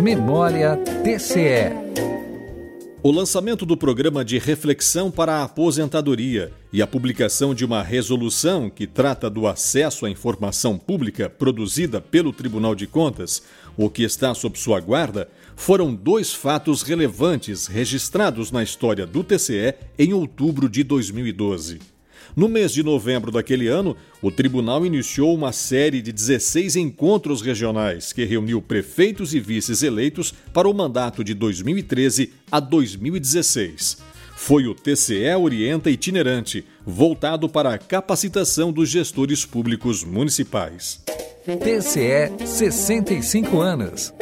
Memória TCE. O lançamento do programa de reflexão para a aposentadoria e a publicação de uma resolução que trata do acesso à informação pública produzida pelo Tribunal de Contas, o que está sob sua guarda, foram dois fatos relevantes registrados na história do TCE em outubro de 2012. No mês de novembro daquele ano, o tribunal iniciou uma série de 16 encontros regionais que reuniu prefeitos e vices eleitos para o mandato de 2013 a 2016. Foi o TCE Orienta Itinerante, voltado para a capacitação dos gestores públicos municipais. TCE 65 anos.